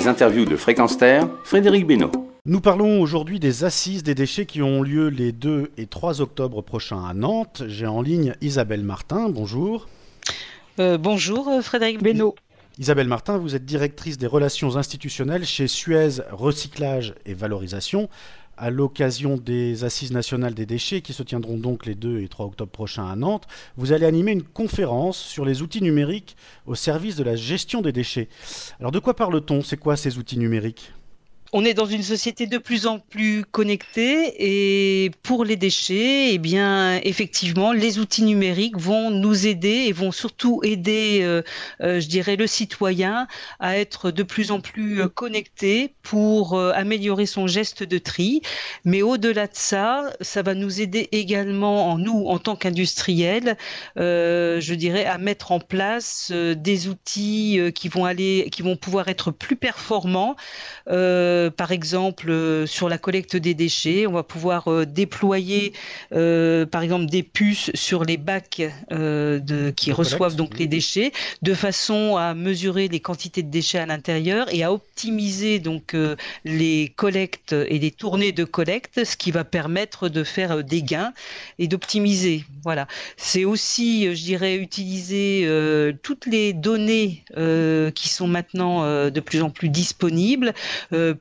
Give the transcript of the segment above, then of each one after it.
Les interviews de Fréquence Terre, Frédéric Benoît. Nous parlons aujourd'hui des assises des déchets qui ont lieu les 2 et 3 octobre prochains à Nantes. J'ai en ligne Isabelle Martin, bonjour. Euh, bonjour euh, Frédéric Benoît. Isabelle Martin, vous êtes directrice des relations institutionnelles chez Suez Recyclage et Valorisation à l'occasion des Assises nationales des déchets qui se tiendront donc les 2 et 3 octobre prochains à Nantes. Vous allez animer une conférence sur les outils numériques au service de la gestion des déchets. Alors de quoi parle-t-on? C'est quoi ces outils numériques? On est dans une société de plus en plus connectée et pour les déchets, eh bien, effectivement, les outils numériques vont nous aider et vont surtout aider, euh, euh, je dirais, le citoyen à être de plus en plus euh, connecté pour améliorer son geste de tri. Mais au-delà de ça, ça va nous aider également, en nous, en tant qu'industriels, je dirais, à mettre en place des outils qui vont aller, qui vont pouvoir être plus performants. Par exemple, euh, sur la collecte des déchets, on va pouvoir euh, déployer, par exemple, des puces sur les bacs de, qui reçoivent donc les déchets, de façon à mesurer les quantités de déchets à l'intérieur et à optimiser donc les collectes et les tournées de collecte, ce qui va permettre de faire des gains et d'optimiser. Voilà. C'est aussi, je dirais, utiliser toutes les données qui sont maintenant de plus en plus disponibles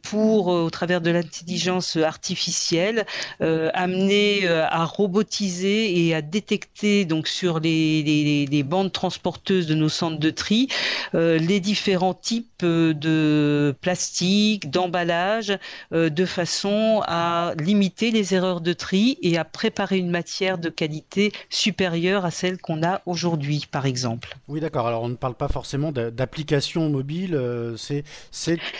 pour, euh, au travers de l'intelligence artificielle, euh, amener euh, à robotiser et à détecter donc sur les, bandes transporteuses de nos centres de tri les différents types de plastique, d'emballage, de façon à limiter les erreurs de tri et à préparer une matière de qualité supérieure à celle qu'on a aujourd'hui, par exemple. Oui, d'accord. Alors on ne parle pas forcément d'applications mobiles, c'est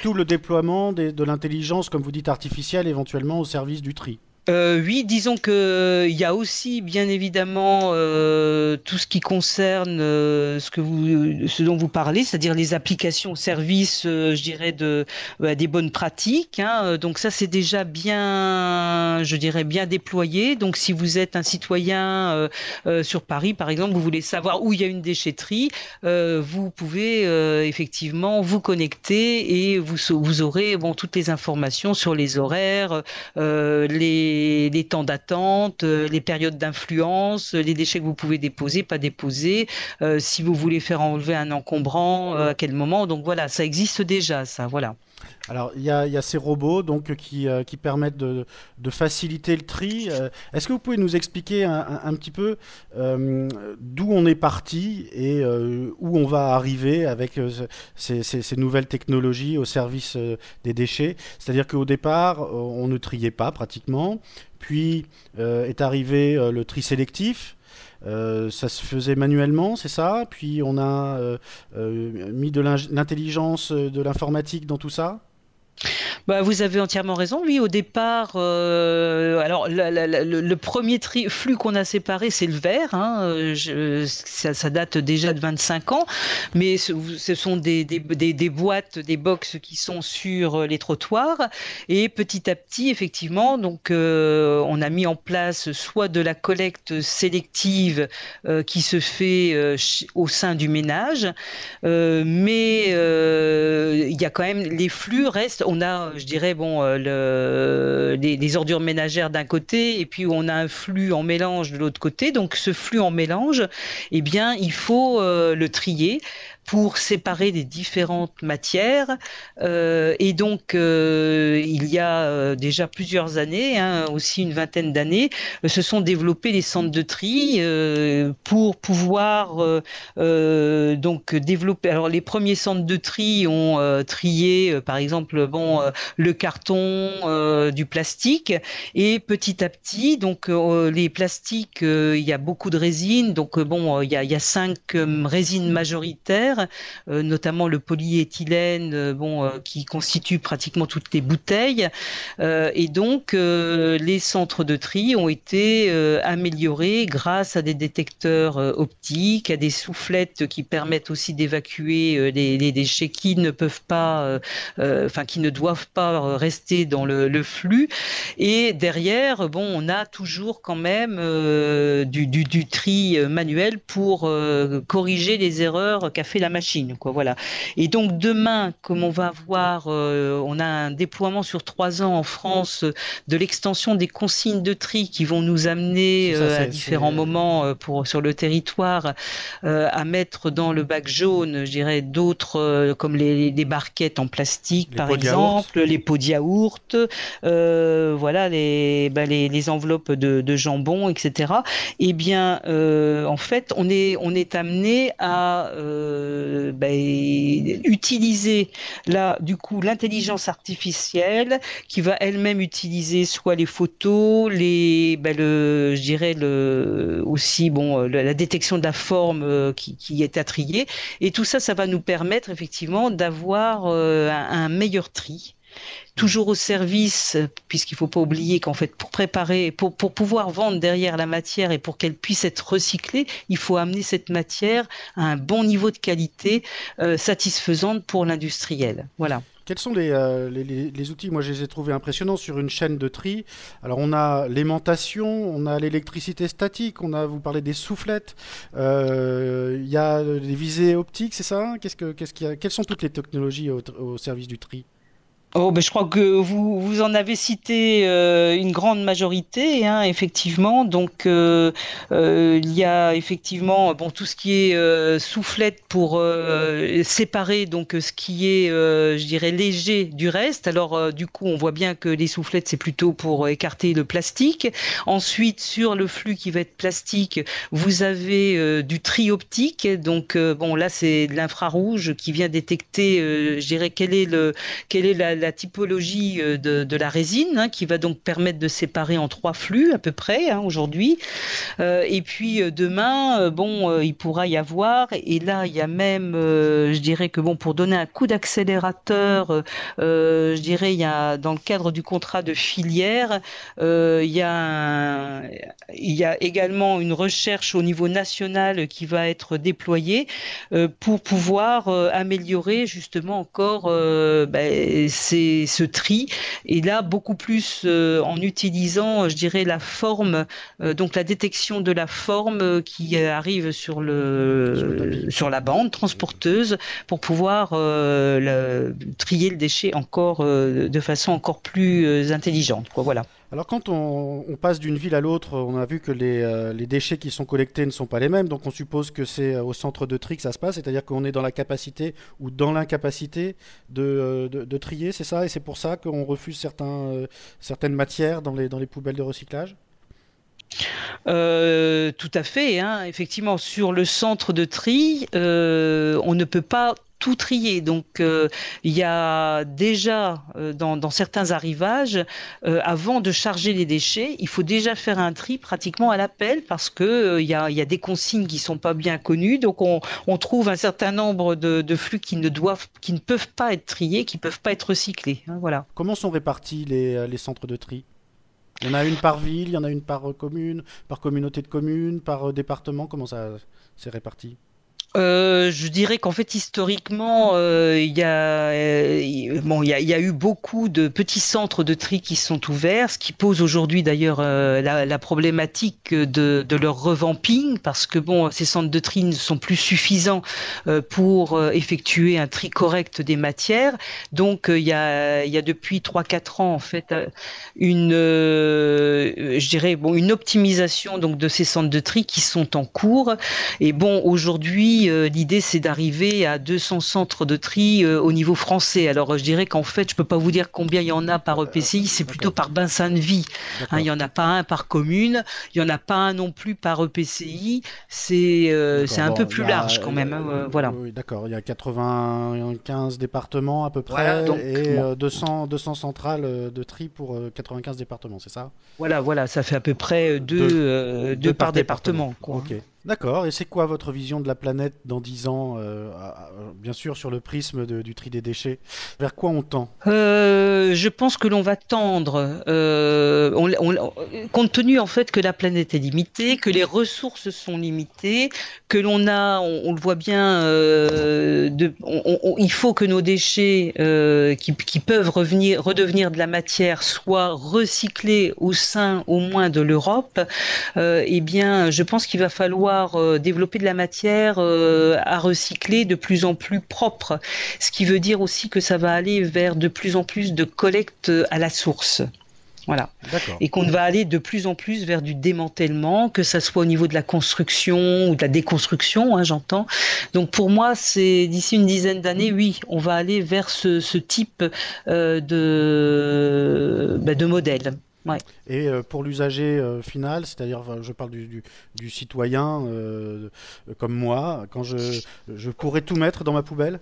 tout le déploiement des, de l'intelligence, comme vous dites, artificielle, éventuellement au service du tri. Euh, oui, disons que euh, il y a aussi bien évidemment euh, tout ce qui concerne ce que vous, ce dont vous parlez, c'est-à-dire les applications, services, je dirais de bah, des bonnes pratiques. Hein. Donc ça, c'est déjà bien, je dirais bien déployé. Donc si vous êtes un citoyen sur Paris, par exemple, vous voulez savoir où il y a une déchetterie, vous pouvez effectivement vous connecter et vous vous aurez bon toutes les informations sur les horaires, les les, temps d'attente, euh, les périodes d'influence, les déchets que vous pouvez déposer, pas déposer, euh, si vous voulez faire enlever un encombrant, euh, à quel moment. Donc voilà, ça existe déjà, ça, voilà. Alors, il y, a, ces robots donc, qui, qui permettent de, faciliter le tri. Est-ce que vous pouvez nous expliquer un, petit peu d'où on est parti et où on va arriver avec ces, nouvelles technologies au service des déchets? C'est-à-dire qu'au départ, on ne triait pas pratiquement. Puis euh, est arrivé euh, le tri sélectif. Euh, ça se faisait manuellement, c'est ça? Puis on a mis de l'intelligence, de l'informatique dans tout ça? Bah, vous avez entièrement raison. Oui, au départ, euh, alors le, premier flux qu'on a séparé, c'est le verre. Hein, euh, ça, date déjà de 25 ans, mais ce, sont des, boîtes, des box qui sont sur les trottoirs. Et petit à petit, effectivement, donc euh, on a mis en place soit de la collecte sélective qui se fait au sein du ménage, mais il y a quand même les flux restent. On a je dirais, bon, euh, ordures ménagères d'un côté, et puis on a un flux en mélange de l'autre côté. Donc ce flux en mélange, eh bien, il faut euh, le trier pour séparer les différentes matières. Euh, et donc, euh, il y a euh, déjà plusieurs années, hein, aussi une vingtaine d'années, se sont développés les centres de tri pour pouvoir donc développer. Alors, les premiers centres de tri ont trié, par exemple, bon, le carton, du plastique, et petit à petit, donc les plastiques, il y a beaucoup de résines, donc bon, il y a, il y a cinq résines majoritaires euh, notamment le polyéthylène, euh, bon, euh, qui constitue pratiquement toutes les bouteilles. et donc, les centres de tri ont été améliorés grâce à des détecteurs optiques, à des soufflettes qui permettent aussi d'évacuer les, déchets qui ne peuvent pas, enfin, qui ne doivent pas rester dans le, flux. Et derrière, bon, on a toujours quand même du, du, tri manuel pour corriger les erreurs qu'a fait la la machine, quoi. Voilà. Et donc demain, comme on va avoir, on a un déploiement sur trois ans en France de l'extension des consignes de tri qui vont nous amener à différents moments pour sur le territoire à mettre dans le bac jaune, je dirais, d'autres comme les, barquettes en plastique, par exemple, les pots de yaourt, voilà, les, bah, les, les, enveloppes de, de, jambon, etc. Eh bien, en fait, on est, on est amené à euh, ben, utiliser là, du coup, l'intelligence artificielle qui va elle-même utiliser soit les photos, les, ben, je dirais aussi bon, la détection de la forme euh, qui, qui, est attriée, et tout ça, ça va nous permettre effectivement d'avoir euh, un meilleur tri toujours au service, puisqu'il ne faut pas oublier qu'en fait, pour préparer, pour, pour pouvoir vendre derrière la matière et pour qu'elle puisse être recyclée, il faut amener cette matière à un bon niveau de qualité euh, satisfaisante pour l'industriel. Voilà. Quels sont euh, les, outils? Moi, je les ai trouvés impressionnants sur une chaîne de tri. Alors, on a l'aimantation, on a l'électricité statique, on a, vous parlez des soufflettes, euh, il y a des visées optiques, c'est ça? Quelles sont toutes les technologies au service du tri? Oh, ben, je crois que vous, vous en avez cité euh, une grande majorité, hein, effectivement. Donc, euh, euh, il y a effectivement bon, tout ce qui est soufflette pour séparer donc ce qui est, je dirais, léger du reste. Alors, du coup, on voit bien que les soufflettes, c'est plutôt pour écarter le plastique. Ensuite, sur le flux qui va être plastique, vous avez du tri optique. Donc, bon, là, c'est de l'infrarouge qui vient détecter, je dirais, quel est le, quelle est la la typologie euh, de, la résine, hein, qui va donc permettre de séparer en trois flux à peu près hein, aujourd'hui. Euh, et puis euh, demain, bon, il pourra y avoir, et là, il y a même, je dirais que bon, pour donner un coup d'accélérateur, je dirais, il y a dans le cadre du contrat de filière, il y a, il y a également une recherche au niveau national qui va être déployée pour pouvoir améliorer justement encore ben, ce tri. Et là, beaucoup plus euh, en utilisant, je dirais, la forme, euh, donc la détection de la forme euh, qui arrive sur, le, sur, la bande transporteuse pour pouvoir trier le déchet encore de façon encore plus intelligente. Quoi, voilà. Alors quand on, passe d'une ville à l'autre, on a vu que euh, les, déchets qui sont collectés ne sont pas les mêmes, donc on suppose que c'est euh, au centre de tri que ça se passe, c'est-à-dire qu'on est dans la capacité ou dans l'incapacité de, euh, trier, c'est ça? Et c'est pour ça qu'on refuse certaines matières dans les, dans les poubelles de recyclage? Tout à fait. Hein. Effectivement, sur le centre de tri, on ne peut pas tout trier. Donc euh, il y a déjà euh, dans, certains arrivages, euh, avant de charger les déchets, il faut déjà faire un tri pratiquement à l'appel parce que il y, a, des consignes qui sont pas bien connues. Donc on, trouve un certain nombre de, flux qui ne doivent, qui ne peuvent pas être triés, qui peuvent pas être recyclés. Hein, voilà. Comment sont répartis les, les centres de tri? Il y en a une par ville, il y en a une par commune, par communauté de communes, par département. Comment ça s'est réparti? Euh, je dirais qu'en fait historiquement, euh, euh, il y a, eu beaucoup de petits centres de tri qui sont ouverts, ce qui pose aujourd'hui d'ailleurs la, problématique de, leur revamping, parce que bon, ces centres de tri ne sont plus suffisants pour effectuer un tri correct des matières. Donc il y a, depuis 3-4 ans en fait une, je dirais une optimisation donc de ces centres de tri qui sont en cours. Et bon, aujourd'hui euh, l'idée, c'est d'arriver à 200 centres de tri euh, au niveau français. Alors, je dirais qu'en fait, je peux pas vous dire combien il y en a par EPCI, c'est plutôt par bassin de vie. Hein, il y en a pas un par commune, il y en a pas un non plus par EPCI. C'est euh, un peu plus large quand même. Hein, voilà. Oui, d'accord. Il y a 95 départements à peu près et 200 200 centrales de tri pour 95 départements, c'est ça? Voilà, voilà. Ça fait à peu près deux, deux, par, département. ok. D'accord, et c'est quoi votre vision de la planète dans 10 ans euh, Bien sûr sur le prisme du tri des déchets? Vers quoi on tend? Euh, Je pense que l'on va tendre, euh, compte tenu en fait que la planète est limitée, que les ressources sont limitées, que l'on a, on, le voit bien, il faut que nos déchets qui, qui, peuvent revenir, redevenir de la matière soient recyclés au sein au moins de l'Europe. eh bien, je pense qu'il va falloir pouvoir développer de la matière à recycler de plus en plus propre. Ce qui veut dire aussi que ça va aller vers de plus en plus de collecte à la source. Voilà. Et qu'on va aller de plus en plus vers du démantèlement, que ça soit au niveau de la construction ou de la déconstruction, hein, j'entends. Donc pour moi, c'est d'ici une dizaine d'années, oui, on va aller vers ce, type euh, de, bah, de modèle. Et euh, pour l'usager euh, final, c'est-à-dire, je parle du, citoyen comme moi, quand je, je pourrais tout mettre dans ma poubelle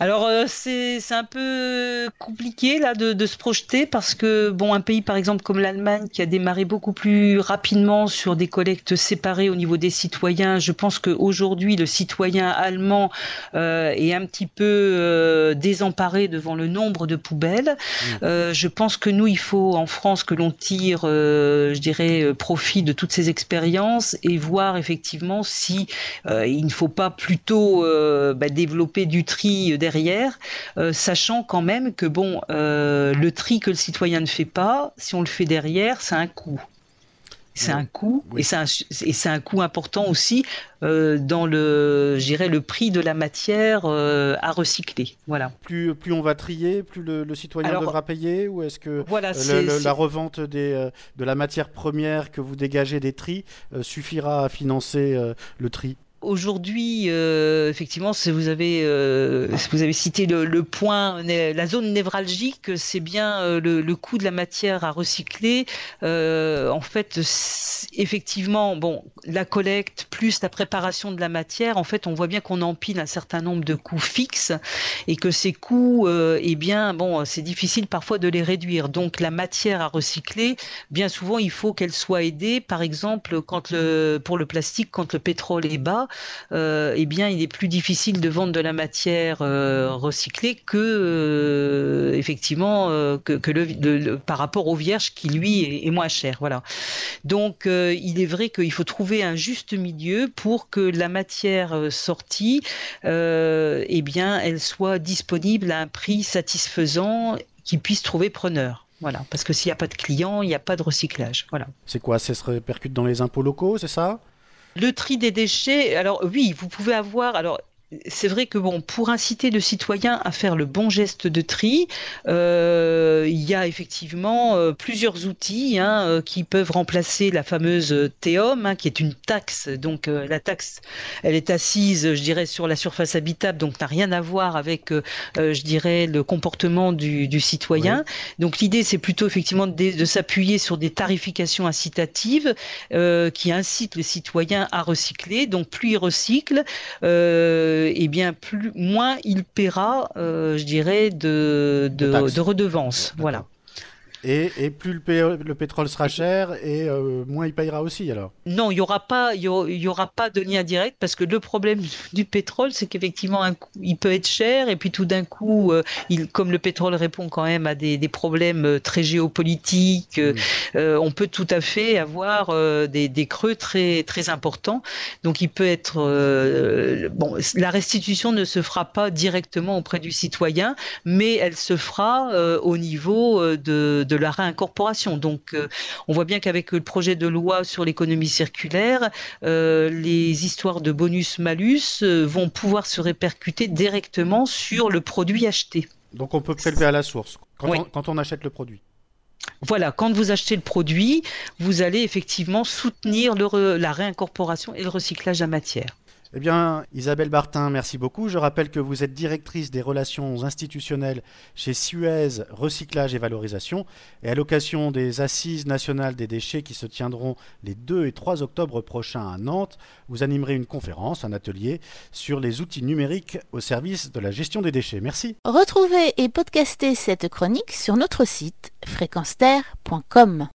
alors euh, c'est un peu compliqué là de, se projeter parce que bon un pays par exemple comme l'Allemagne qui a démarré beaucoup plus rapidement sur des collectes séparées au niveau des citoyens, je pense qu'aujourd'hui le citoyen allemand euh, est un petit peu euh, désemparé devant le nombre de poubelles. Mmh. je pense que nous il faut en France que l'on tire, je dirais, profit de toutes ces expériences et voir effectivement si il ne faut pas plutôt bah, développer du tri derrière, euh, sachant quand même que bon, euh, le tri que le citoyen ne fait pas, si on le fait derrière, c'est un coût. C'est un coût et c'est un, coût important aussi euh, dans le, le prix de la matière à recycler. Voilà. Plus, plus on va trier, plus le, citoyen devra payer ou est-ce que voilà, la revente des, de la matière première que vous dégagez des tris suffira à financer le tri? Aujourd'hui, euh, effectivement, si vous avez, euh, vous avez cité le, point, la zone névralgique, c'est bien euh, le, coût de la matière à recycler. en fait, effectivement, bon, la collecte plus la préparation de la matière, en fait, on voit bien qu'on empile un certain nombre de coûts fixes et que ces coûts, eh bien, bon, c'est difficile parfois de les réduire. Donc, la matière à recycler, bien souvent, il faut qu'elle soit aidée. Par exemple, quand le, pour le plastique, quand le pétrole est bas, euh, eh bien, il est plus difficile de vendre de la matière euh, recyclée que euh, effectivement que, le, par rapport au vierge qui lui est, moins cher. Voilà. Donc, il est vrai qu'il faut trouver un juste milieu pour que la matière sortie, eh bien, elle soit disponible à un prix satisfaisant qui puisse trouver preneur. Voilà, parce que s'il n'y a pas de clients, il n'y a pas de recyclage. Voilà. C'est quoi? Ça se répercute dans les impôts locaux, c'est ça? Le tri des déchets, alors oui, vous pouvez avoir, alors c'est vrai que bon, pour inciter le citoyen à faire le bon geste de tri, euh, il y a effectivement euh, plusieurs outils hein, euh, qui peuvent remplacer la fameuse TEOM, hein, qui est une taxe. Donc la taxe, elle est assise, je dirais, sur la surface habitable, donc n'a rien à voir avec, je dirais, le comportement du, citoyen. Donc l'idée, c'est plutôt effectivement de, de s'appuyer sur des tarifications incitatives qui incitent le citoyen à recycler. Donc plus il recycle, eh bien plus moins il paiera, euh, je dirais, de, de, de redevances. Voilà. Et, plus le, pétrole sera cher, et euh, moins il payera aussi alors. Non, il n'y aura pas, il y, aura pas de lien direct parce que le problème du pétrole, c'est qu'effectivement, il peut être cher et puis tout d'un coup, euh, il, comme le pétrole répond quand même à des, problèmes euh, très géopolitiques, on peut tout à fait avoir des, des, creux très très importants. Donc, il peut être bon, la restitution ne se fera pas directement auprès du citoyen, mais elle se fera au niveau de de la réincorporation. Donc, euh, on voit bien qu'avec le projet de loi sur l'économie circulaire, euh, les histoires de bonus-malus euh, vont pouvoir se répercuter directement sur le produit acheté. Donc, on peut prélever à la source quand, on, achète le produit. Voilà, quand vous achetez le produit, vous allez effectivement soutenir la réincorporation et le recyclage de la matière. Eh bien, Isabelle Bartin, merci beaucoup. Je rappelle que vous êtes directrice des relations institutionnelles chez Suez Recyclage et Valorisation. Et à l'occasion des Assises nationales des déchets qui se tiendront les 2 et 3 octobre prochains à Nantes, vous animerez une conférence, un atelier sur les outils numériques au service de la gestion des déchets. Merci. Retrouvez et podcastez cette chronique sur notre site fréquenceterre.com.